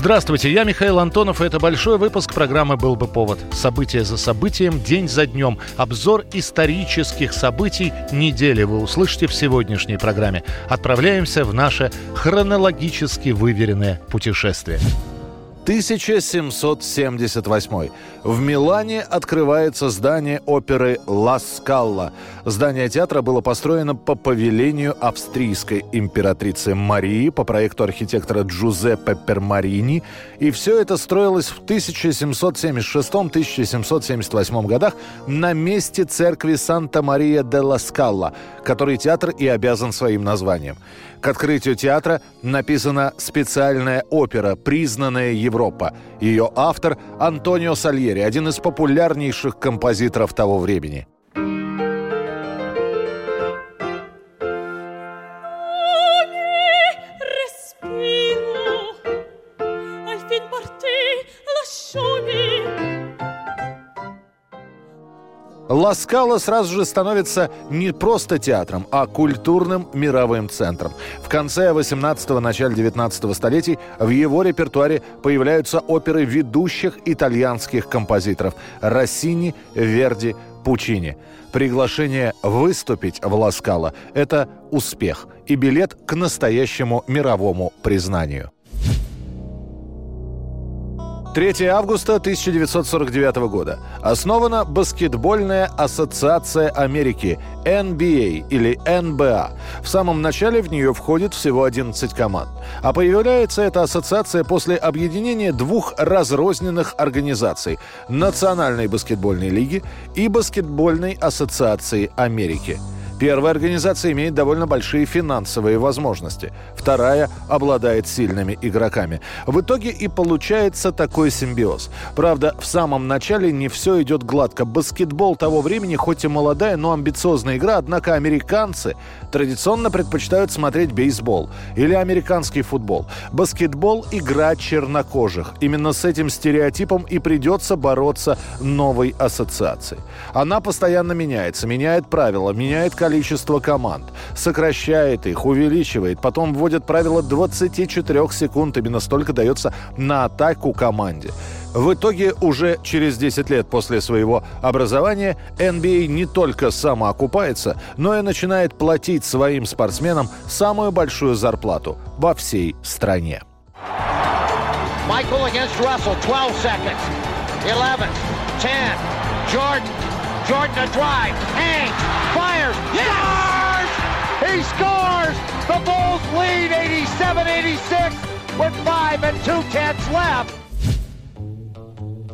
Здравствуйте, я Михаил Антонов, и это большой выпуск программы «Был бы повод». События за событием, день за днем. Обзор исторических событий недели вы услышите в сегодняшней программе. Отправляемся в наше хронологически выверенное путешествие. 1778. В Милане открывается здание оперы «Ла Скалла». Здание театра было построено по повелению австрийской императрицы Марии по проекту архитектора Джузеппе Пермарини. И все это строилось в 1776-1778 годах на месте церкви Санта-Мария де ла Скалла, который театр и обязан своим названием. К открытию театра написана специальная опера «Признанная Европа». Ее автор Антонио Сальери, один из популярнейших композиторов того времени. Ласкала сразу же становится не просто театром, а культурным мировым центром. В конце 18-го, начале 19 столетий в его репертуаре появляются оперы ведущих итальянских композиторов Россини, Верди, Пучини. Приглашение выступить в Ласкала – это успех и билет к настоящему мировому признанию. 3 августа 1949 года. Основана Баскетбольная ассоциация Америки NBA или NBA. В самом начале в нее входит всего 11 команд. А появляется эта ассоциация после объединения двух разрозненных организаций – Национальной баскетбольной лиги и Баскетбольной ассоциации Америки – Первая организация имеет довольно большие финансовые возможности. Вторая обладает сильными игроками. В итоге и получается такой симбиоз. Правда, в самом начале не все идет гладко. Баскетбол того времени, хоть и молодая, но амбициозная игра, однако американцы традиционно предпочитают смотреть бейсбол или американский футбол. Баскетбол – игра чернокожих. Именно с этим стереотипом и придется бороться новой ассоциации. Она постоянно меняется, меняет правила, меняет количество количество команд, сокращает их, увеличивает, потом вводит правило 24 секунд, именно столько дается на атаку команде. В итоге уже через 10 лет после своего образования NBA не только самоокупается, но и начинает платить своим спортсменам самую большую зарплату во всей стране. Michael against Russell, 12 seconds. 11, 10, Jordan, Jordan to drive, hangs, fires, yes! scores! He scores! The Bulls lead 87-86 with five and two tenths left.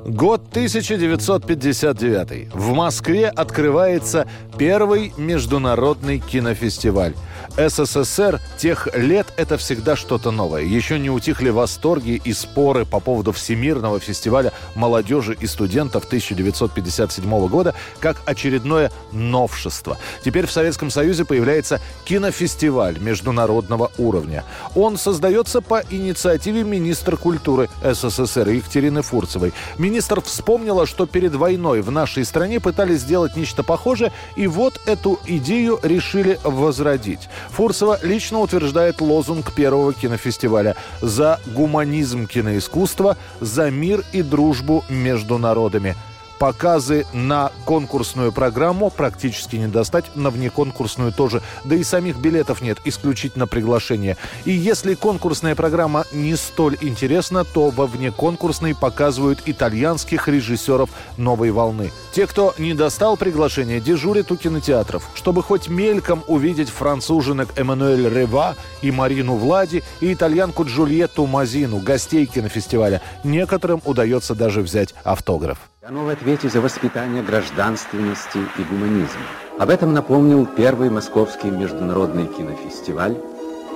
Год 1959. В Москве открывается первый международный кинофестиваль. СССР тех лет это всегда что-то новое. Еще не утихли восторги и споры по поводу Всемирного фестиваля молодежи и студентов 1957 года как очередное новшество. Теперь в Советском Союзе появляется кинофестиваль международного уровня. Он создается по инициативе министра культуры СССР Екатерины Фурцевой. Министр вспомнила, что перед войной в нашей стране пытались сделать нечто похожее, и вот эту идею решили возродить. Фурсова лично утверждает лозунг первого кинофестиваля «За гуманизм киноискусства, за мир и дружбу между народами». Показы на конкурсную программу практически не достать, на внеконкурсную тоже. Да и самих билетов нет, исключительно приглашение. И если конкурсная программа не столь интересна, то во внеконкурсной показывают итальянских режиссеров новой волны. Те, кто не достал приглашение, дежурят у кинотеатров, чтобы хоть мельком увидеть француженок Эммануэль Рева и Марину Влади и итальянку Джульетту Мазину, гостей кинофестиваля. Некоторым удается даже взять автограф. Оно в ответе за воспитание гражданственности и гуманизма. Об этом напомнил первый московский международный кинофестиваль,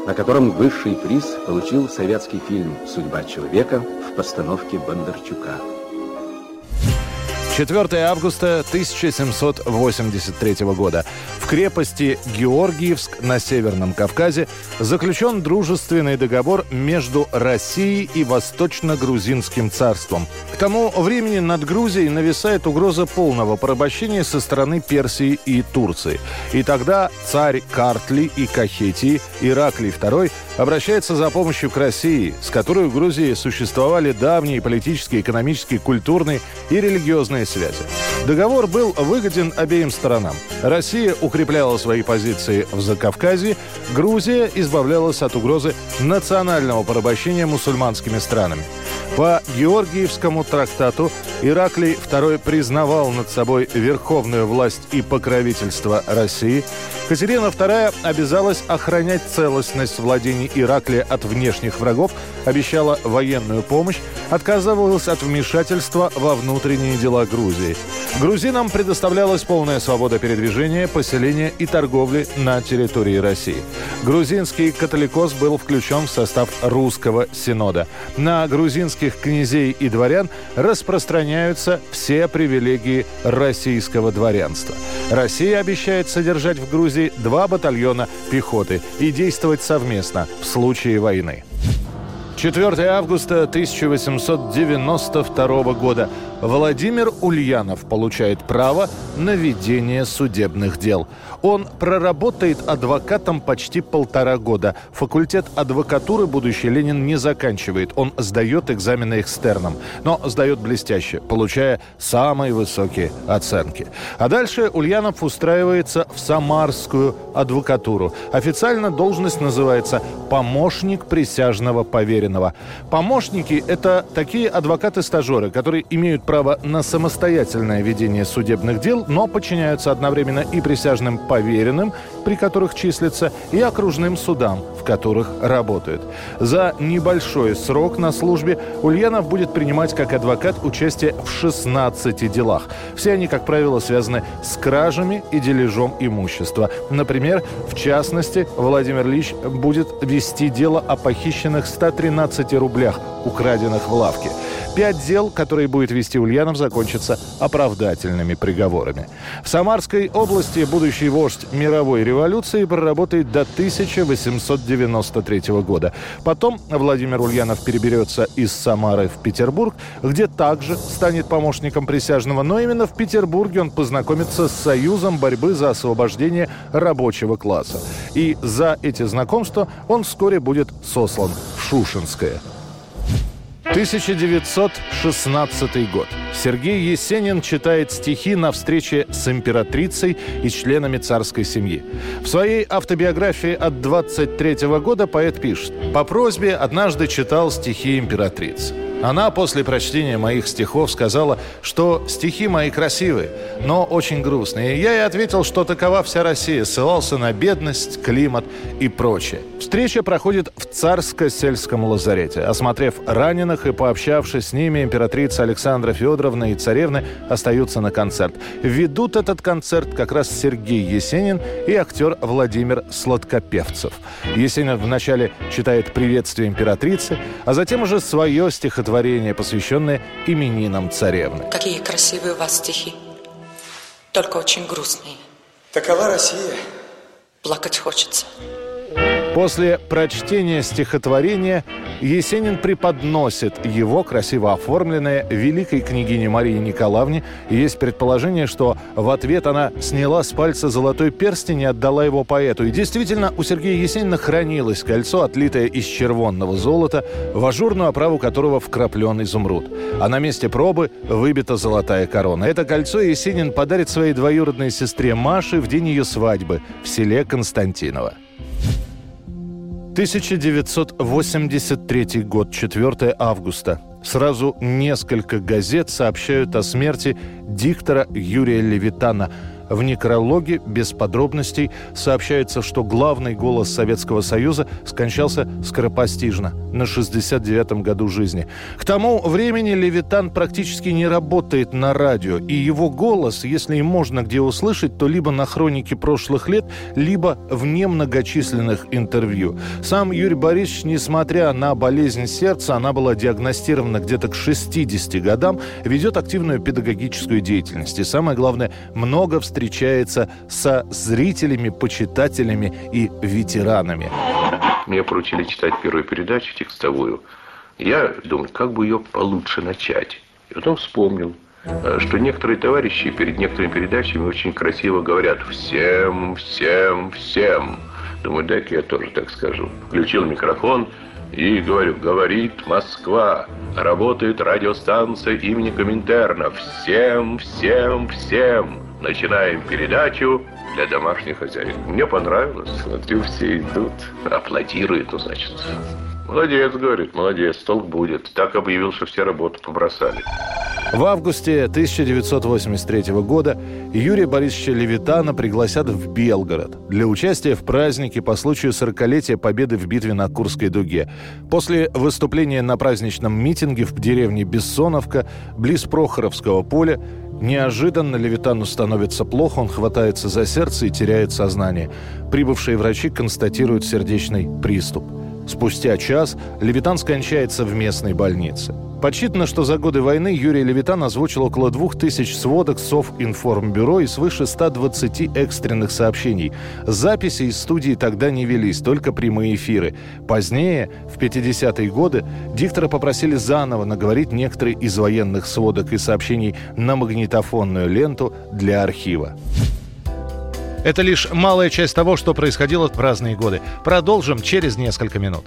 на котором высший приз получил советский фильм «Судьба человека» в постановке Бондарчука. 4 августа 1783 года. В крепости Георгиевск на Северном Кавказе заключен дружественный договор между Россией и Восточно-Грузинским царством. К тому времени над Грузией нависает угроза полного порабощения со стороны Персии и Турции. И тогда царь Картли и Кахетии Ираклий II обращается за помощью к России, с которой в Грузии существовали давние политические, экономические, культурные и религиозные связи. Договор был выгоден обеим сторонам. Россия укрепляла свои позиции в Закавказье, Грузия избавлялась от угрозы национального порабощения мусульманскими странами. По Георгиевскому трактату Ираклий II признавал над собой верховную власть и покровительство России. Катерина II обязалась охранять целостность владений Ираклия от внешних врагов, обещала военную помощь, отказывалась от вмешательства во внутренние дела Грузии. Грузинам предоставлялась полная свобода передвижения, поселения и торговли на территории России. Грузинский католикос был включен в состав русского синода. На грузинских князей и дворян распространяются все привилегии российского дворянства. Россия обещает содержать в Грузии два батальона пехоты и действовать совместно в случае войны. 4 августа 1892 года. Владимир Ульянов получает право на ведение судебных дел. Он проработает адвокатом почти полтора года. Факультет адвокатуры будущий Ленин не заканчивает. Он сдает экзамены экстерном, но сдает блестяще, получая самые высокие оценки. А дальше Ульянов устраивается в Самарскую адвокатуру. Официально должность называется «помощник присяжного поверенного». Помощники – это такие адвокаты-стажеры, которые имеют право на самостоятельное ведение судебных дел, но подчиняются одновременно и присяжным поверенным, при которых числятся, и окружным судам, в которых работают. За небольшой срок на службе Ульянов будет принимать как адвокат участие в 16 делах. Все они, как правило, связаны с кражами и дележом имущества. Например, в частности, Владимир Ильич будет вести дело о похищенных 113 рублях, украденных в лавке. Пять дел, которые будет вести Ульянов, закончатся оправдательными приговорами. В Самарской области будущий вождь мировой революции проработает до 1893 года. Потом Владимир Ульянов переберется из Самары в Петербург, где также станет помощником присяжного, но именно в Петербурге он познакомится с Союзом борьбы за освобождение рабочего класса. И за эти знакомства он вскоре будет сослан в Шушинское. 1916 год. Сергей Есенин читает стихи на встрече с императрицей и членами царской семьи. В своей автобиографии от 23 года поэт пишет «По просьбе однажды читал стихи императрицы. Она после прочтения моих стихов сказала, что стихи мои красивые, но очень грустные. И я ей ответил, что такова вся Россия, ссылался на бедность, климат и прочее. Встреча проходит в царско-сельском лазарете. Осмотрев раненых и пообщавшись с ними, императрица Александра Федоровна и царевны остаются на концерт. Ведут этот концерт как раз Сергей Есенин и актер Владимир Сладкопевцев. Есенин вначале читает приветствие императрицы, а затем уже свое стихотворение, посвященное именинам царевны. Какие красивые у вас стихи, только очень грустные. Такова Россия. Плакать хочется. После прочтения стихотворения Есенин преподносит его, красиво оформленное, великой княгине Марии Николаевне. есть предположение, что в ответ она сняла с пальца золотой перстень и отдала его поэту. И действительно, у Сергея Есенина хранилось кольцо, отлитое из червонного золота, в ажурную оправу которого вкраплен изумруд. А на месте пробы выбита золотая корона. Это кольцо Есенин подарит своей двоюродной сестре Маше в день ее свадьбы в селе Константиново. 1983 год, 4 августа. Сразу несколько газет сообщают о смерти диктора Юрия Левитана. В некрологе без подробностей сообщается, что главный голос Советского Союза скончался скоропостижно на 69-м году жизни. К тому времени Левитан практически не работает на радио, и его голос, если и можно где услышать, то либо на хронике прошлых лет, либо в немногочисленных интервью. Сам Юрий Борисович, несмотря на болезнь сердца, она была диагностирована где-то к 60 годам, ведет активную педагогическую деятельность. И самое главное, много встречается встречается со зрителями, почитателями и ветеранами. Мне поручили читать первую передачу текстовую. Я думал, как бы ее получше начать. И потом вспомнил, э, что некоторые товарищи перед некоторыми передачами очень красиво говорят «всем, всем, всем». Думаю, дай-ка я тоже так скажу. Включил микрофон и говорю, говорит Москва, работает радиостанция имени Коминтерна. Всем, всем, всем. Начинаем передачу для домашних хозяев. Мне понравилось. Смотрю, все идут, аплодируют, ну, значит. Молодец, говорит, молодец, толк будет. Так объявил, что все работы побросали. В августе 1983 года Юрия Борисовича Левитана пригласят в Белгород для участия в празднике по случаю 40-летия победы в битве на Курской дуге. После выступления на праздничном митинге в деревне Бессоновка, близ Прохоровского поля, Неожиданно Левитану становится плохо, он хватается за сердце и теряет сознание. Прибывшие врачи констатируют сердечный приступ. Спустя час Левитан скончается в местной больнице. Подсчитано, что за годы войны Юрий Левитан озвучил около двух тысяч сводок Совинформбюро и свыше 120 экстренных сообщений. Записи из студии тогда не велись, только прямые эфиры. Позднее, в 50-е годы, диктора попросили заново наговорить некоторые из военных сводок и сообщений на магнитофонную ленту для архива. Это лишь малая часть того, что происходило в разные годы. Продолжим через несколько минут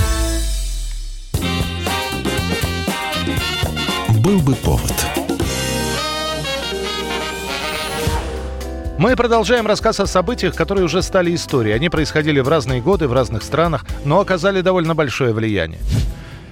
Был бы повод. Мы продолжаем рассказ о событиях, которые уже стали историей. Они происходили в разные годы, в разных странах, но оказали довольно большое влияние.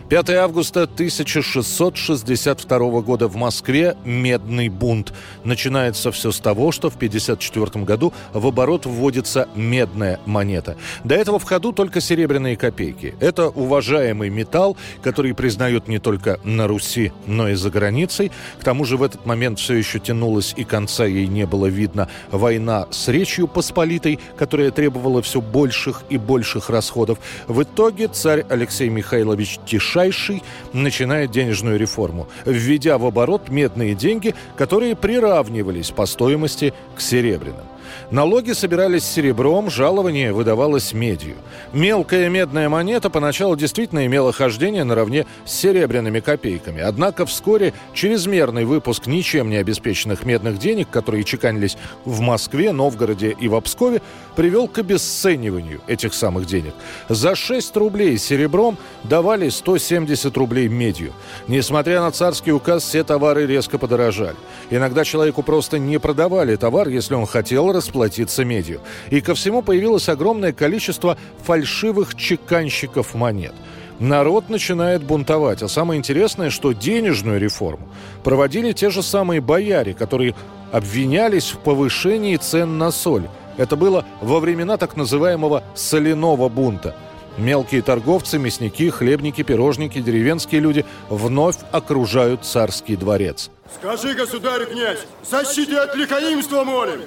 5 августа 1662 года в Москве медный бунт. Начинается все с того, что в 1954 году в оборот вводится медная монета. До этого в ходу только серебряные копейки. Это уважаемый металл, который признают не только на Руси, но и за границей. К тому же в этот момент все еще тянулась и конца ей не было видно война с Речью Посполитой, которая требовала все больших и больших расходов. В итоге царь Алексей Михайлович Тиша Ближайший начинает денежную реформу, введя в оборот медные деньги, которые приравнивались по стоимости к серебряным. Налоги собирались серебром, жалование выдавалось медью. Мелкая медная монета поначалу действительно имела хождение наравне с серебряными копейками. Однако вскоре чрезмерный выпуск ничем не обеспеченных медных денег, которые чеканились в Москве, Новгороде и в Обскове, привел к обесцениванию этих самых денег. За 6 рублей серебром давали 170 рублей медью. Несмотря на царский указ, все товары резко подорожали. Иногда человеку просто не продавали товар, если он хотел расплатиться медью. И ко всему появилось огромное количество фальшивых чеканщиков монет. Народ начинает бунтовать. А самое интересное, что денежную реформу проводили те же самые бояре, которые обвинялись в повышении цен на соль. Это было во времена так называемого «соляного бунта». Мелкие торговцы, мясники, хлебники, пирожники, деревенские люди вновь окружают царский дворец. Скажи, государь князь, защити от лихаимства молим!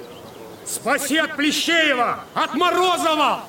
Спаси от Плещеева, от Морозова!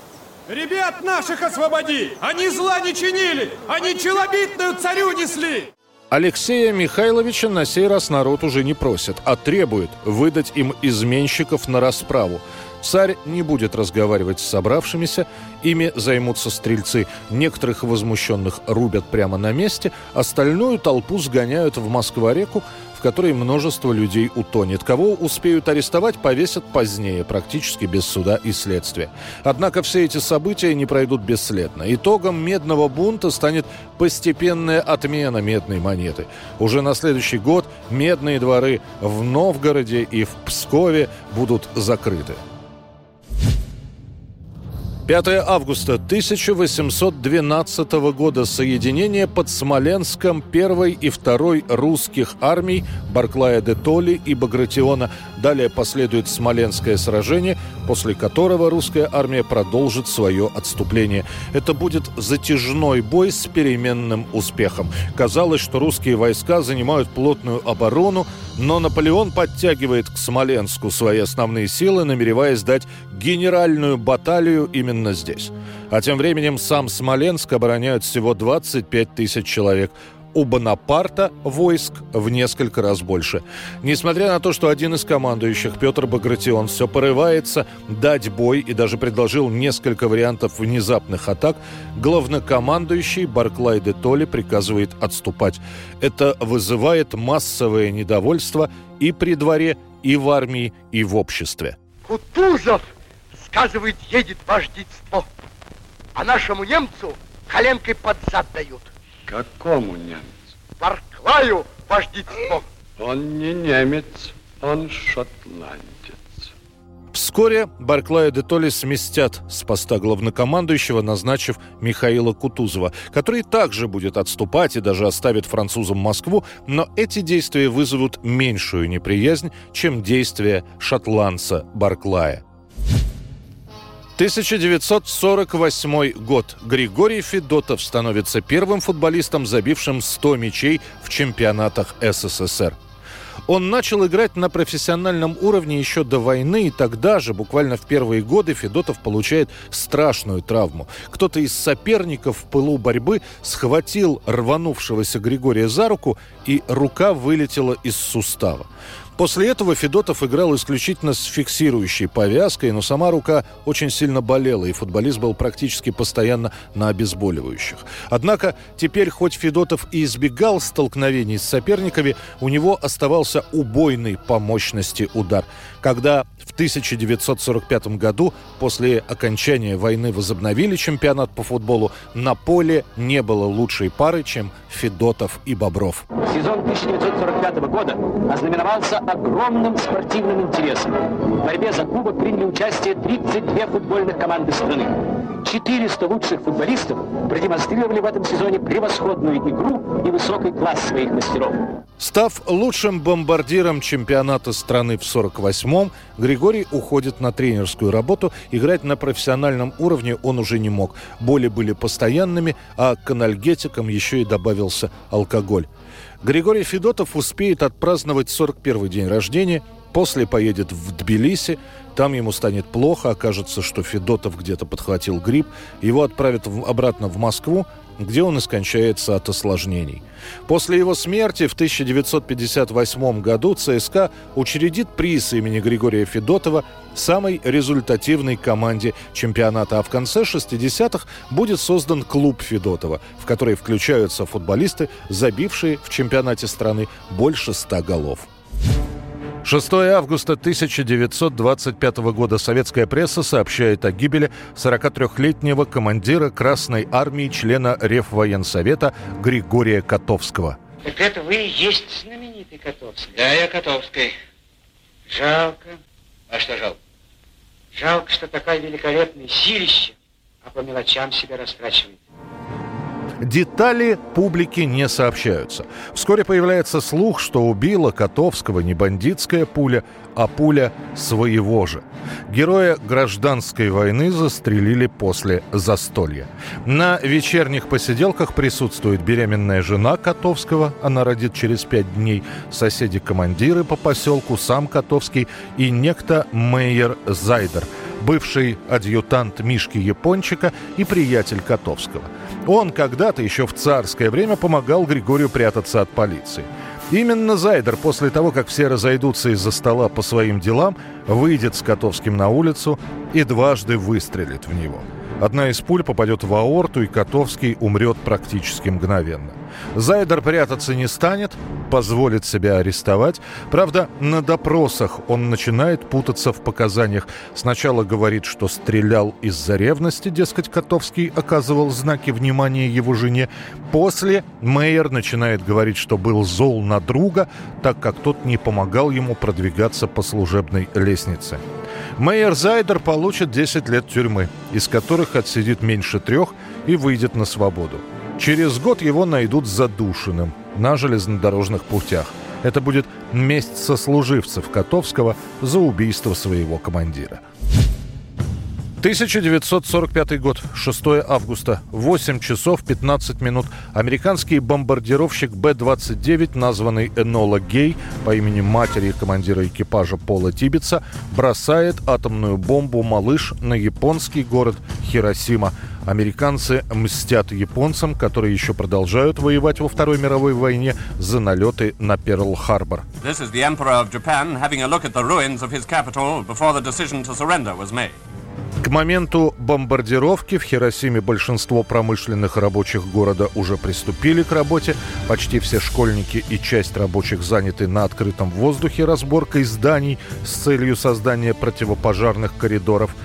Ребят наших освободи! Они зла не чинили! Они челобитную царю несли! Алексея Михайловича на сей раз народ уже не просит, а требует выдать им изменщиков на расправу. Царь не будет разговаривать с собравшимися, ими займутся стрельцы. Некоторых возмущенных рубят прямо на месте, остальную толпу сгоняют в Москва-реку, которой множество людей утонет. Кого успеют арестовать, повесят позднее, практически без суда и следствия. Однако все эти события не пройдут бесследно. Итогом медного бунта станет постепенная отмена медной монеты. Уже на следующий год медные дворы в Новгороде и в Пскове будут закрыты. 5 августа 1812 года соединение под Смоленском первой и второй русских армий Барклая де Толли и Багратиона. Далее последует Смоленское сражение, после которого русская армия продолжит свое отступление. Это будет затяжной бой с переменным успехом. Казалось, что русские войска занимают плотную оборону, но Наполеон подтягивает к Смоленску свои основные силы, намереваясь дать генеральную баталию именно здесь. А тем временем сам Смоленск обороняют всего 25 тысяч человек. У Бонапарта войск в несколько раз больше. Несмотря на то, что один из командующих, Петр Багратион, все порывается дать бой и даже предложил несколько вариантов внезапных атак, главнокомандующий Барклай де Толли приказывает отступать. Это вызывает массовое недовольство и при дворе, и в армии, и в обществе. Кутузов сказывает, едет вождительство. А нашему немцу коленкой под зад дают. Какому немцу? Барклаю вождительство. Он не немец, он шотландец. Вскоре Барклая де Толли сместят с поста главнокомандующего, назначив Михаила Кутузова, который также будет отступать и даже оставит французам Москву, но эти действия вызовут меньшую неприязнь, чем действия шотландца Барклая. 1948 год. Григорий Федотов становится первым футболистом, забившим 100 мячей в чемпионатах СССР. Он начал играть на профессиональном уровне еще до войны, и тогда же, буквально в первые годы, Федотов получает страшную травму. Кто-то из соперников в пылу борьбы схватил рванувшегося Григория за руку, и рука вылетела из сустава. После этого Федотов играл исключительно с фиксирующей повязкой, но сама рука очень сильно болела, и футболист был практически постоянно на обезболивающих. Однако теперь, хоть Федотов и избегал столкновений с соперниками, у него оставался убойный по мощности удар. Когда в 1945 году, после окончания войны, возобновили чемпионат по футболу, на поле не было лучшей пары, чем Федотов и Бобров. Сезон 1945 года ознаменовался огромным спортивным интересом. В борьбе за кубок приняли участие 32 футбольных команды страны. 400 лучших футболистов продемонстрировали в этом сезоне превосходную игру и высокий класс своих мастеров. Став лучшим бомбардиром чемпионата страны в 48-м, Григорий уходит на тренерскую работу. Играть на профессиональном уровне он уже не мог. Боли были постоянными, а к анальгетикам еще и добавился алкоголь. Григорий Федотов успеет отпраздновать 41-й день рождения, после поедет в Тбилиси, там ему станет плохо, окажется, что Федотов где-то подхватил грипп, его отправят в, обратно в Москву, где он и скончается от осложнений. После его смерти в 1958 году ЦСКА учредит приз имени Григория Федотова самой результативной команде чемпионата, а в конце 60-х будет создан клуб Федотова, в который включаются футболисты, забившие в чемпионате страны больше 100 голов. 6 августа 1925 года советская пресса сообщает о гибели 43-летнего командира Красной армии, члена Реввоенсовета Григория Котовского. Так это вы и есть знаменитый Котовский? Да, я Котовский. Жалко. А что жалко? Жалко, что такая великолепная силища, а по мелочам себя растрачивает. Детали публике не сообщаются. Вскоре появляется слух, что убила Котовского не бандитская пуля, а пуля своего же. Героя гражданской войны застрелили после застолья. На вечерних посиделках присутствует беременная жена Котовского, она родит через пять дней, соседи-командиры по поселку, сам Котовский и некто Мейер Зайдер, бывший адъютант Мишки Япончика и приятель Котовского. Он когда-то еще в царское время помогал Григорию прятаться от полиции. Именно Зайдер после того, как все разойдутся из-за стола по своим делам, выйдет с Котовским на улицу и дважды выстрелит в него. Одна из пуль попадет в аорту, и Котовский умрет практически мгновенно. Зайдер прятаться не станет, позволит себя арестовать. Правда, на допросах он начинает путаться в показаниях. Сначала говорит, что стрелял из-за ревности, дескать, Котовский оказывал знаки внимания его жене. После Мейер начинает говорить, что был зол на друга, так как тот не помогал ему продвигаться по служебной лестнице. Мейер Зайдер получит 10 лет тюрьмы, из которых отсидит меньше трех и выйдет на свободу. Через год его найдут задушенным на железнодорожных путях. Это будет месть сослуживцев Котовского за убийство своего командира. 1945 год, 6 августа, 8 часов 15 минут. Американский бомбардировщик Б-29, названный Энола Гей по имени матери командира экипажа Пола Тибетса, бросает атомную бомбу «Малыш» на японский город Хиросима. Американцы мстят японцам, которые еще продолжают воевать во Второй мировой войне за налеты на Перл-Харбор. This is the Emperor of Japan having a look at the ruins of his capital before the decision to surrender was made. К моменту бомбардировки в Хиросиме большинство промышленных рабочих города уже приступили к работе. Почти все школьники и часть рабочих заняты на открытом воздухе разборкой зданий с целью создания противопожарных коридоров.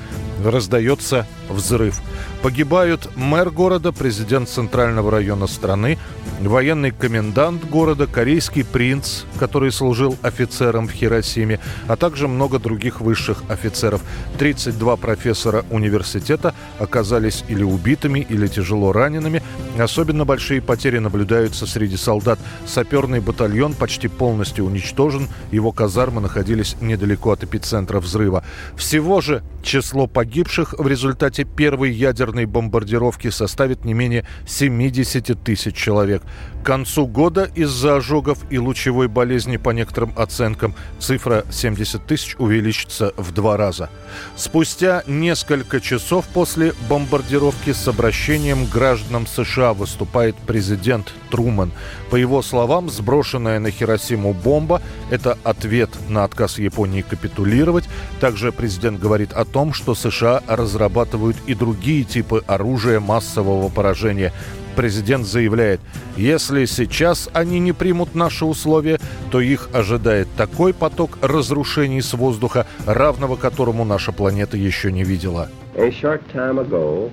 Раздается взрыв. Погибают мэр города, президент центрального района страны, военный комендант города, корейский принц, который служил офицером в Хиросиме, а также много других высших офицеров. 32 профессора университета оказались или убитыми, или тяжело ранеными. Особенно большие потери наблюдаются среди солдат. Саперный батальон почти полностью уничтожен, его казармы находились недалеко от эпицентра взрыва. Всего же число погибших в результате первой ядерной бомбардировки составит не менее 70 тысяч человек. К концу года из-за ожогов и лучевой болезни, по некоторым оценкам, цифра 70 тысяч увеличится в два раза. Спустя несколько часов после бомбардировки с обращением гражданам США выступает президент Труман. По его словам, сброшенная на Хиросиму бомба – это ответ на отказ Японии капитулировать. Также президент говорит о том, что США разрабатывают и другие типы оружия массового поражения – президент заявляет, если сейчас они не примут наши условия, то их ожидает такой поток разрушений с воздуха, равного которому наша планета еще не видела. Ago,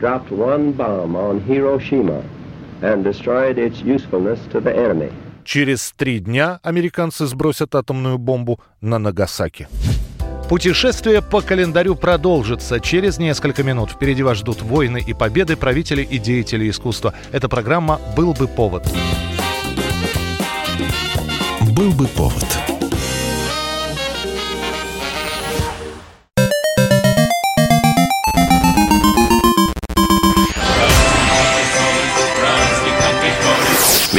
dropped one bomb on Hiroshima and destroyed its usefulness to the enemy. Через три дня американцы сбросят атомную бомбу на Нагасаки. Путешествие по календарю продолжится через несколько минут. Впереди вас ждут войны и победы правителей и деятелей искусства. Эта программа «Был бы повод». «Был бы повод».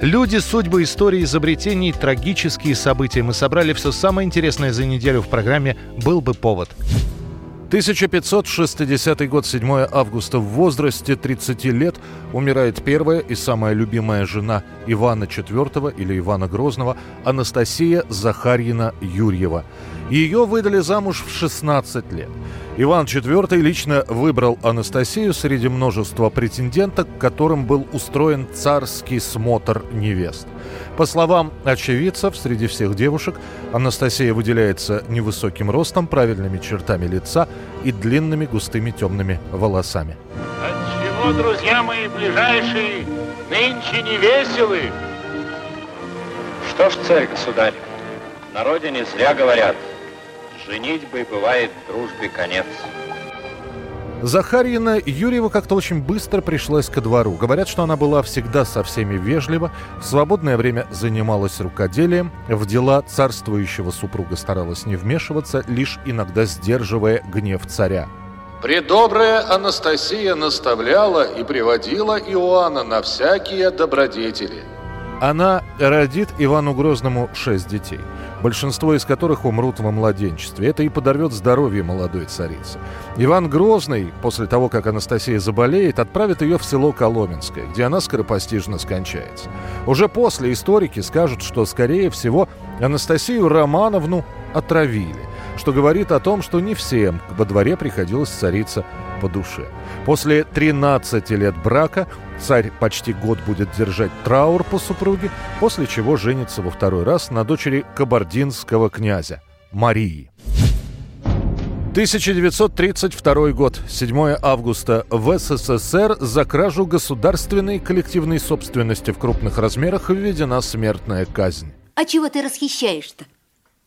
Люди, судьбы, истории, изобретений, трагические события. Мы собрали все самое интересное за неделю в программе «Был бы повод». 1560 год, 7 августа. В возрасте 30 лет умирает первая и самая любимая жена Ивана IV или Ивана Грозного Анастасия Захарьина Юрьева. Ее выдали замуж в 16 лет. Иван IV лично выбрал Анастасию среди множества претенденток, которым был устроен царский смотр невест. По словам очевидцев, среди всех девушек Анастасия выделяется невысоким ростом, правильными чертами лица и длинными густыми темными волосами. Отчего, друзья мои ближайшие, нынче не веселы? Что ж, царь, государь, на родине зря говорят, женитьбы бывает дружбе конец. Захарьина Юрьева как-то очень быстро пришлась ко двору. Говорят, что она была всегда со всеми вежлива, в свободное время занималась рукоделием, в дела царствующего супруга старалась не вмешиваться, лишь иногда сдерживая гнев царя. Предобрая Анастасия наставляла и приводила Иоанна на всякие добродетели. Она родит Ивану Грозному шесть детей, большинство из которых умрут во младенчестве. Это и подорвет здоровье молодой царицы. Иван Грозный, после того, как Анастасия заболеет, отправит ее в село Коломенское, где она скоропостижно скончается. Уже после историки скажут, что, скорее всего, Анастасию Романовну отравили что говорит о том, что не всем во дворе приходилось царица по душе. После 13 лет брака царь почти год будет держать траур по супруге, после чего женится во второй раз на дочери кабардинского князя Марии. 1932 год, 7 августа. В СССР за кражу государственной коллективной собственности в крупных размерах введена смертная казнь. А чего ты расхищаешь-то?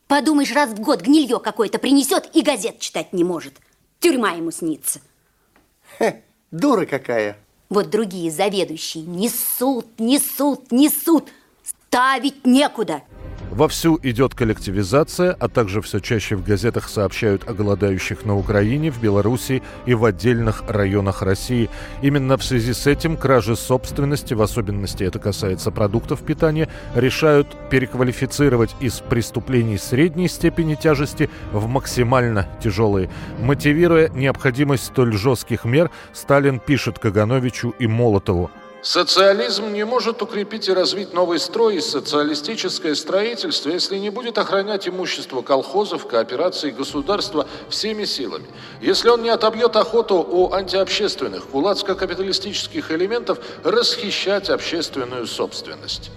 Подумаешь, раз в год гнилье какое-то принесет и газет читать не может. Тюрьма ему снится. Хе, дура какая. Вот другие заведующие несут, несут, несут. Ставить некуда. Вовсю идет коллективизация, а также все чаще в газетах сообщают о голодающих на Украине, в Белоруссии и в отдельных районах России. Именно в связи с этим кражи собственности, в особенности это касается продуктов питания, решают переквалифицировать из преступлений средней степени тяжести в максимально тяжелые. Мотивируя необходимость столь жестких мер, Сталин пишет Кагановичу и Молотову Социализм не может укрепить и развить новый строй и социалистическое строительство, если не будет охранять имущество колхозов, кооперации государства всеми силами. Если он не отобьет охоту у антиобщественных, кулацко-капиталистических элементов расхищать общественную собственность.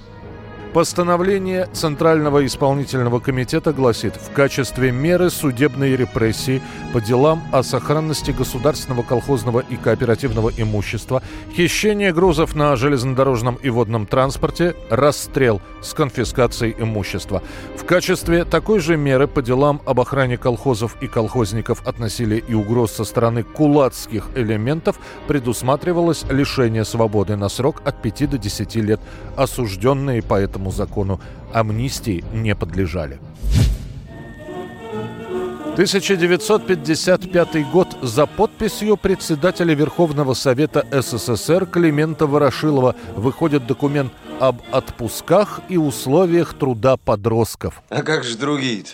Постановление Центрального исполнительного комитета гласит, в качестве меры судебной репрессии по делам о сохранности государственного колхозного и кооперативного имущества, хищение грузов на железнодорожном и водном транспорте, расстрел с конфискацией имущества. В качестве такой же меры по делам об охране колхозов и колхозников от насилия и угроз со стороны кулацких элементов предусматривалось лишение свободы на срок от 5 до 10 лет. Осужденные по этому этому закону амнистии не подлежали. 1955 год за подписью председателя Верховного Совета СССР Климента Ворошилова выходит документ об отпусках и условиях труда подростков. А как же другие-то?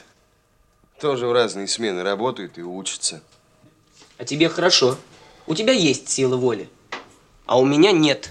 Тоже в разные смены работают и учатся. А тебе хорошо. У тебя есть сила воли. А у меня нет.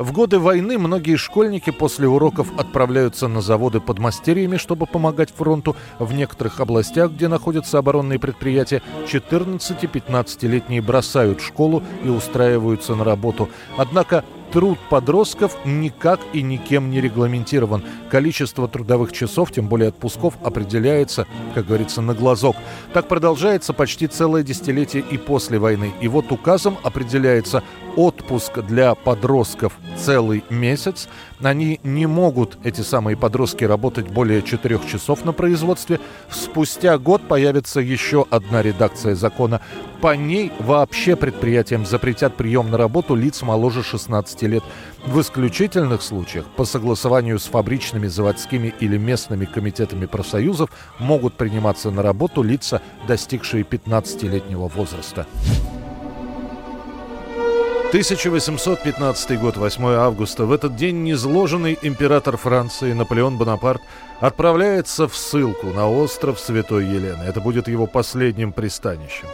В годы войны многие школьники после уроков отправляются на заводы под мастерьями, чтобы помогать фронту. В некоторых областях, где находятся оборонные предприятия, 14-15-летние бросают школу и устраиваются на работу. Однако Труд подростков никак и никем не регламентирован. Количество трудовых часов, тем более отпусков, определяется, как говорится, на глазок. Так продолжается почти целое десятилетие и после войны. И вот указом определяется отпуск для подростков целый месяц. Они не могут, эти самые подростки, работать более четырех часов на производстве. Спустя год появится еще одна редакция закона. По ней вообще предприятиям запретят прием на работу лиц моложе 16 лет. В исключительных случаях по согласованию с фабричными, заводскими или местными комитетами профсоюзов могут приниматься на работу лица, достигшие 15-летнего возраста. 1815 год, 8 августа. В этот день незложенный император Франции Наполеон Бонапарт отправляется в ссылку на остров Святой Елены. Это будет его последним пристанищем.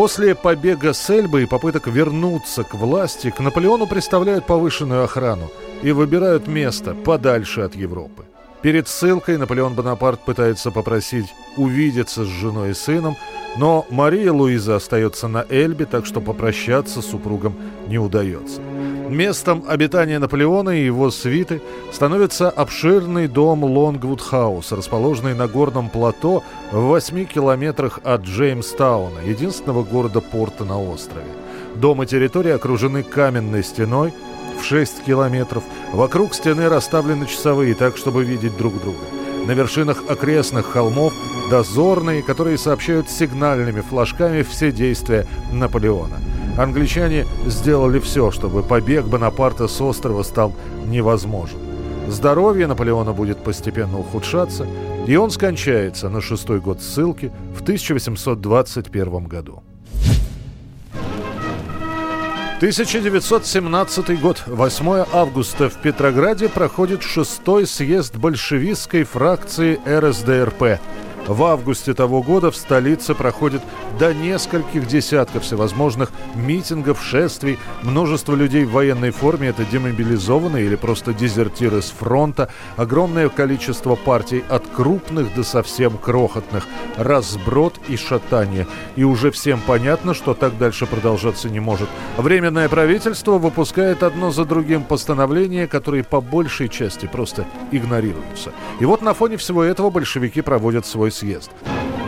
После побега с Эльбы и попыток вернуться к власти, к Наполеону представляют повышенную охрану и выбирают место подальше от Европы. Перед ссылкой Наполеон Бонапарт пытается попросить увидеться с женой и сыном, но Мария Луиза остается на Эльбе, так что попрощаться с супругом не удается. Местом обитания Наполеона и его свиты становится обширный дом Лонгвуд-хаус, расположенный на горном плато в 8 километрах от Джеймстауна, единственного города-порта на острове. Дом и территория окружены каменной стеной в 6 километров. Вокруг стены расставлены часовые так, чтобы видеть друг друга. На вершинах окрестных холмов дозорные, которые сообщают сигнальными флажками все действия Наполеона – Англичане сделали все, чтобы побег Бонапарта с острова стал невозможен. Здоровье Наполеона будет постепенно ухудшаться, и он скончается на шестой год ссылки в 1821 году. 1917 год, 8 августа в Петрограде проходит шестой съезд большевистской фракции РСДРП. В августе того года в столице проходит до нескольких десятков всевозможных митингов, шествий. Множество людей в военной форме – это демобилизованные или просто дезертиры с фронта. Огромное количество партий от крупных до совсем крохотных. Разброд и шатание. И уже всем понятно, что так дальше продолжаться не может. Временное правительство выпускает одно за другим постановления, которые по большей части просто игнорируются. И вот на фоне всего этого большевики проводят свой съезд.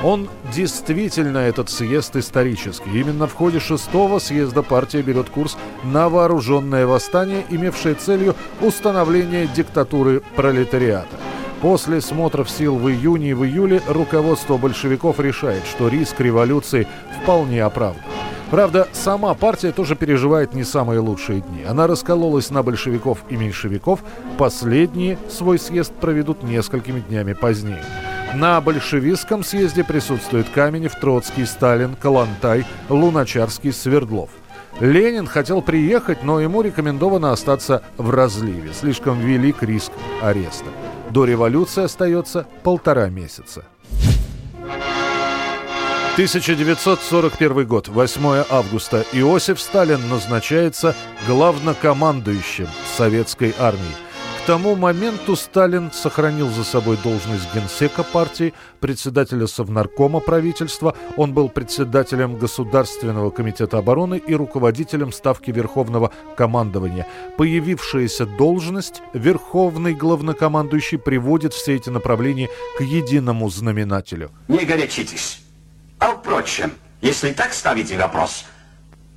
Он действительно, этот съезд исторический. Именно в ходе шестого съезда партия берет курс на вооруженное восстание, имевшее целью установление диктатуры пролетариата. После смотров сил в июне и в июле руководство большевиков решает, что риск революции вполне оправдан. Правда, сама партия тоже переживает не самые лучшие дни. Она раскололась на большевиков и меньшевиков. Последние свой съезд проведут несколькими днями позднее. На большевистском съезде присутствуют Каменев, Троцкий, Сталин, Калантай, Луначарский, Свердлов. Ленин хотел приехать, но ему рекомендовано остаться в разливе. Слишком велик риск ареста. До революции остается полтора месяца. 1941 год, 8 августа. Иосиф Сталин назначается главнокомандующим советской армии. К тому моменту Сталин сохранил за собой должность генсека партии, председателя Совнаркома правительства. Он был председателем Государственного комитета обороны и руководителем Ставки Верховного командования. Появившаяся должность Верховный главнокомандующий приводит все эти направления к единому знаменателю. Не горячитесь. А впрочем, если так ставите вопрос,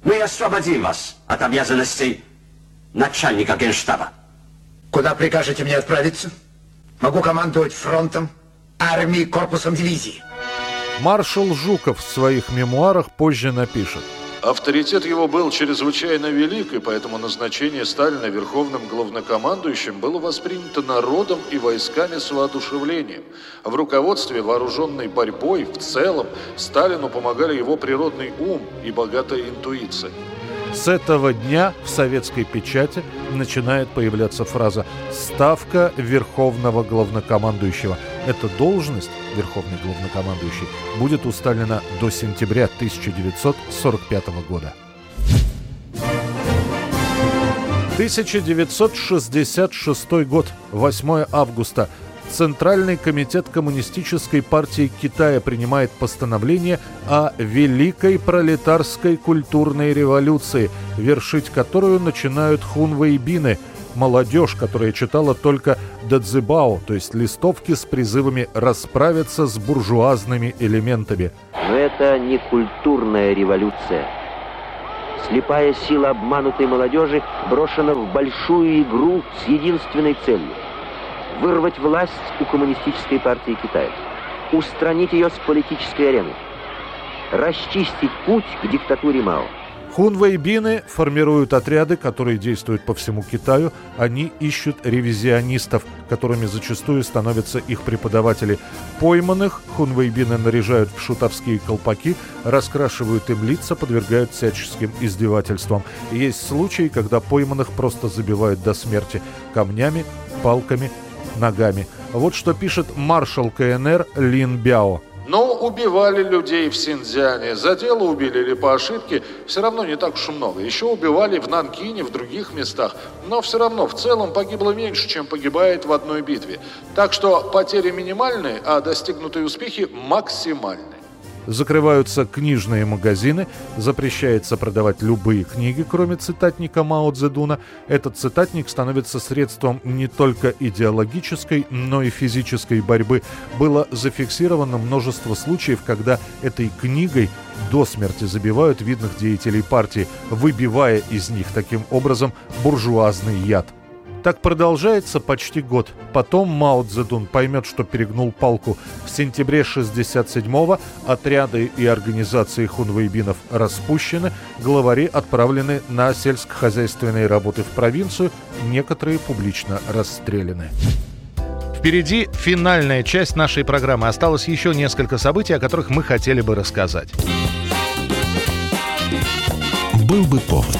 мы освободим вас от обязанностей начальника генштаба. Куда прикажете мне отправиться? Могу командовать фронтом, армией, корпусом дивизии. Маршал Жуков в своих мемуарах позже напишет. Авторитет его был чрезвычайно велик, и поэтому назначение Сталина верховным главнокомандующим было воспринято народом и войсками с воодушевлением. В руководстве вооруженной борьбой в целом Сталину помогали его природный ум и богатая интуиция. С этого дня в советской печати начинает появляться фраза «ставка верховного главнокомандующего». Эта должность, верховный главнокомандующий, будет у Сталина до сентября 1945 года. 1966 год, 8 августа. Центральный комитет Коммунистической партии Китая принимает постановление о Великой пролетарской культурной революции, вершить которую начинают хунвейбины – молодежь, которая читала только дадзибао, то есть листовки с призывами расправиться с буржуазными элементами. Но это не культурная революция. Слепая сила обманутой молодежи брошена в большую игру с единственной целью – вырвать власть у коммунистической партии Китая, устранить ее с политической арены, расчистить путь к диктатуре Мао. Хунвейбины формируют отряды, которые действуют по всему Китаю. Они ищут ревизионистов, которыми зачастую становятся их преподаватели. Пойманных хунвейбины наряжают в шутовские колпаки, раскрашивают им лица, подвергают всяческим издевательствам. есть случаи, когда пойманных просто забивают до смерти камнями, палками, ногами. Вот что пишет маршал КНР Лин Бяо. Но убивали людей в Синьцзяне. За дело убили или по ошибке, все равно не так уж и много. Еще убивали в Нанкине, в других местах. Но все равно в целом погибло меньше, чем погибает в одной битве. Так что потери минимальные, а достигнутые успехи максимальные. Закрываются книжные магазины, запрещается продавать любые книги, кроме цитатника Мао Цзэдуна. Этот цитатник становится средством не только идеологической, но и физической борьбы. Было зафиксировано множество случаев, когда этой книгой до смерти забивают видных деятелей партии, выбивая из них таким образом буржуазный яд. Так продолжается почти год. Потом Мао Цзэдун поймет, что перегнул палку. В сентябре 67-го отряды и организации хунвейбинов распущены, главари отправлены на сельскохозяйственные работы в провинцию, некоторые публично расстреляны. Впереди финальная часть нашей программы. Осталось еще несколько событий, о которых мы хотели бы рассказать. Был бы повод.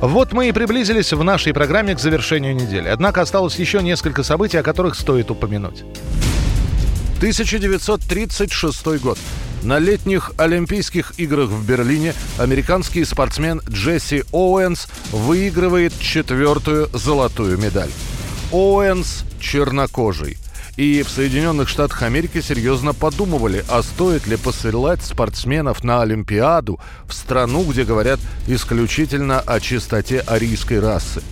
Вот мы и приблизились в нашей программе к завершению недели. Однако осталось еще несколько событий, о которых стоит упомянуть. 1936 год. На летних Олимпийских играх в Берлине американский спортсмен Джесси Оуэнс выигрывает четвертую золотую медаль. Оуэнс чернокожий. И в Соединенных Штатах Америки серьезно подумывали, а стоит ли посылать спортсменов на Олимпиаду в страну, где говорят исключительно о чистоте арийской расы.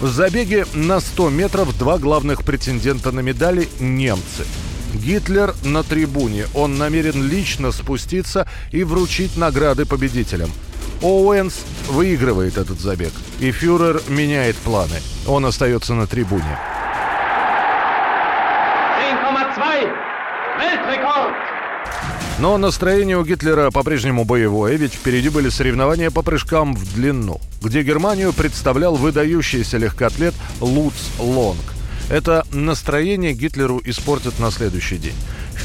В забеге на 100 метров два главных претендента на медали – немцы – Гитлер на трибуне. Он намерен лично спуститься и вручить награды победителям. Оуэнс выигрывает этот забег, и фюрер меняет планы. Он остается на трибуне. Но настроение у Гитлера по-прежнему боевое, ведь впереди были соревнования по прыжкам в длину, где Германию представлял выдающийся легкоатлет Луц Лонг. Это настроение Гитлеру испортит на следующий день.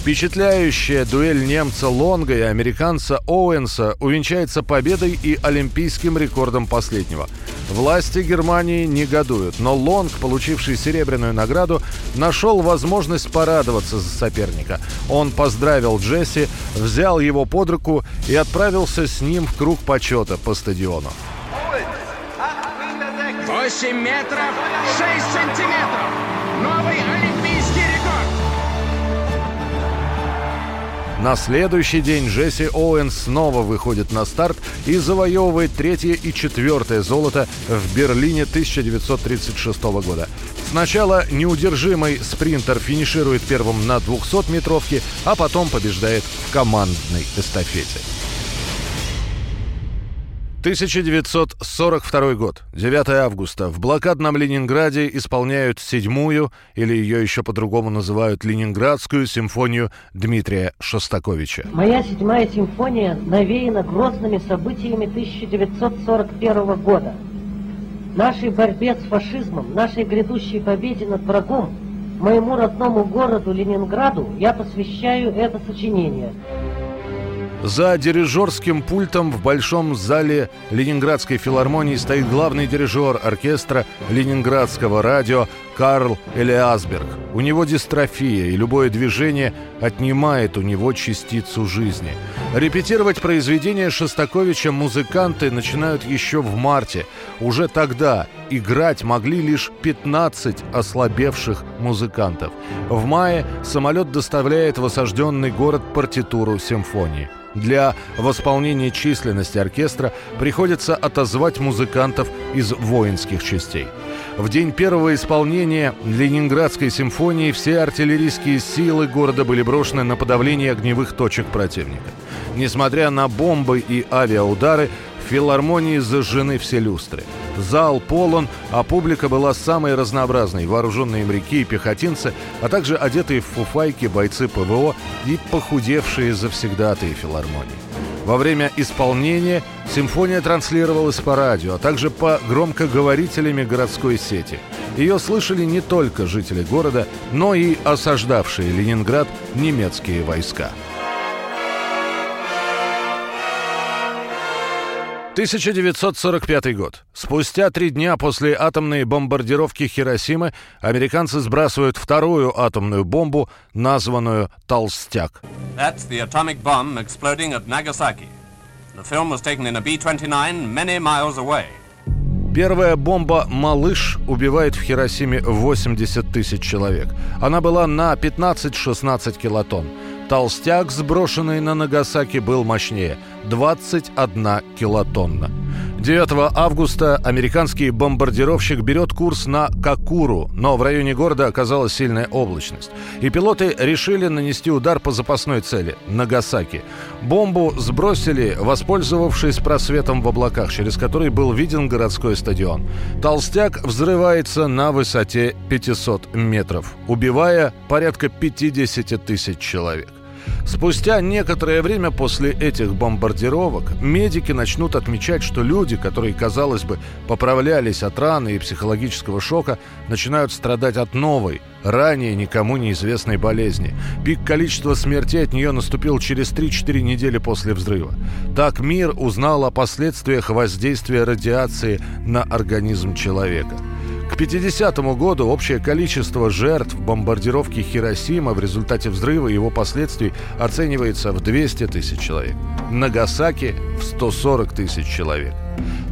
Впечатляющая дуэль немца Лонга и американца Оуэнса увенчается победой и олимпийским рекордом последнего. Власти Германии негодуют, но Лонг, получивший серебряную награду, нашел возможность порадоваться за соперника. Он поздравил Джесси, взял его под руку и отправился с ним в круг почета по стадиону. 8 метров 6 сантиметров. Новый олимпийский На следующий день Джесси Оуэн снова выходит на старт и завоевывает третье и четвертое золото в Берлине 1936 года. Сначала неудержимый спринтер финиширует первым на 200-метровке, а потом побеждает в командной эстафете. 1942 год, 9 августа. В блокадном Ленинграде исполняют седьмую, или ее еще по-другому называют Ленинградскую симфонию Дмитрия Шостаковича. Моя седьмая симфония навеяна грозными событиями 1941 года. Нашей борьбе с фашизмом, нашей грядущей победе над врагом, моему родному городу Ленинграду я посвящаю это сочинение – за дирижерским пультом в большом зале Ленинградской филармонии стоит главный дирижер оркестра Ленинградского радио Карл Элиасберг. У него дистрофия, и любое движение отнимает у него частицу жизни. Репетировать произведения Шостаковича музыканты начинают еще в марте. Уже тогда играть могли лишь 15 ослабевших музыкантов. В мае самолет доставляет в осажденный город партитуру симфонии. Для восполнения численности оркестра приходится отозвать музыкантов из воинских частей. В день первого исполнения Ленинградской симфонии все артиллерийские силы города были брошены на подавление огневых точек противника. Несмотря на бомбы и авиаудары, в филармонии зажжены все люстры. Зал полон, а публика была самой разнообразной. Вооруженные моряки и пехотинцы, а также одетые в фуфайки бойцы ПВО и похудевшие завсегдатые филармонии. Во время исполнения симфония транслировалась по радио, а также по громкоговорителями городской сети. Ее слышали не только жители города, но и осаждавшие Ленинград немецкие войска. 1945 год. Спустя три дня после атомной бомбардировки Хиросимы американцы сбрасывают вторую атомную бомбу, названную «Толстяк». That's the atomic bomb exploding at Nagasaki. The film was taken in a B-29 many miles away. Первая бомба «Малыш» убивает в Хиросиме 80 тысяч человек. Она была на 15-16 килотонн. Толстяк, сброшенный на Нагасаки, был мощнее – 21 килотонна. 9 августа американский бомбардировщик берет курс на Какуру, но в районе города оказалась сильная облачность. И пилоты решили нанести удар по запасной цели – Нагасаки. Бомбу сбросили, воспользовавшись просветом в облаках, через который был виден городской стадион. Толстяк взрывается на высоте 500 метров, убивая порядка 50 тысяч человек. Спустя некоторое время после этих бомбардировок медики начнут отмечать, что люди, которые, казалось бы, поправлялись от раны и психологического шока, начинают страдать от новой, ранее никому неизвестной болезни. Пик количества смертей от нее наступил через 3-4 недели после взрыва. Так мир узнал о последствиях воздействия радиации на организм человека. К 50 году общее количество жертв бомбардировки Хиросима в результате взрыва и его последствий оценивается в 200 тысяч человек. Нагасаки в 140 тысяч человек.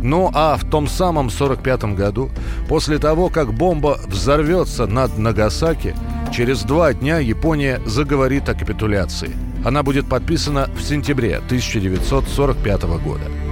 Ну а в том самом 45 году, после того, как бомба взорвется над Нагасаки, через два дня Япония заговорит о капитуляции. Она будет подписана в сентябре 1945 года.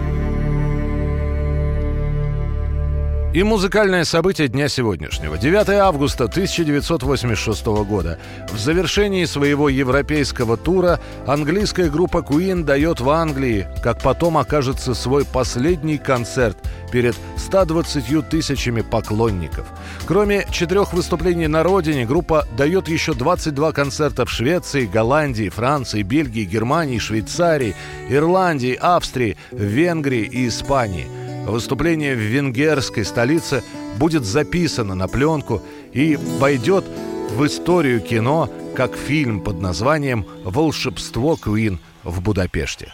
И музыкальное событие дня сегодняшнего. 9 августа 1986 года. В завершении своего европейского тура английская группа Queen дает в Англии, как потом окажется, свой последний концерт перед 120 тысячами поклонников. Кроме четырех выступлений на родине, группа дает еще 22 концерта в Швеции, Голландии, Франции, Бельгии, Германии, Швейцарии, Ирландии, Австрии, Венгрии и Испании – Выступление в венгерской столице будет записано на пленку и войдет в историю кино как фильм под названием «Волшебство Куин в Будапеште».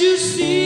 you see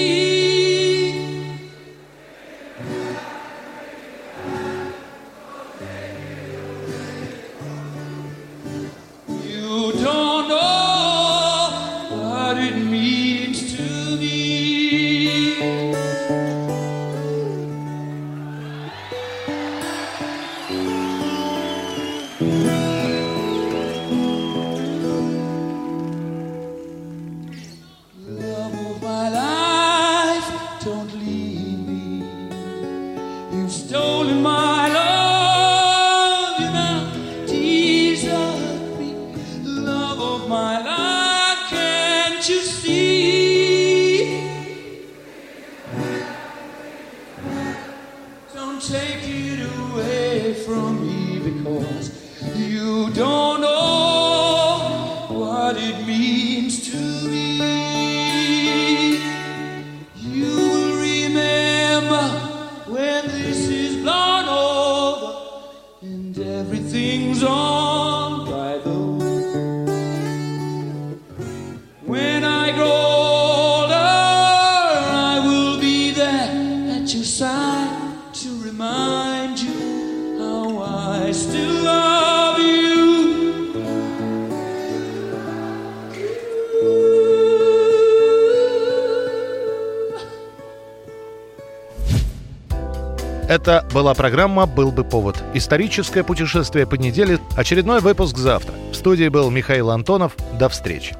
Это была программа «Был бы повод». Историческое путешествие по неделе. Очередной выпуск завтра. В студии был Михаил Антонов. До встречи.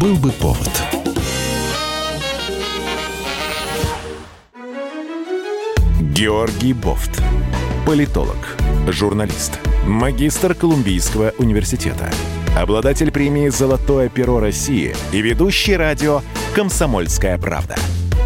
«Был бы повод». Георгий Бофт. Политолог, журналист, магистр Колумбийского университета, обладатель премии «Золотое перо России» и ведущий радио «Комсомольская правда».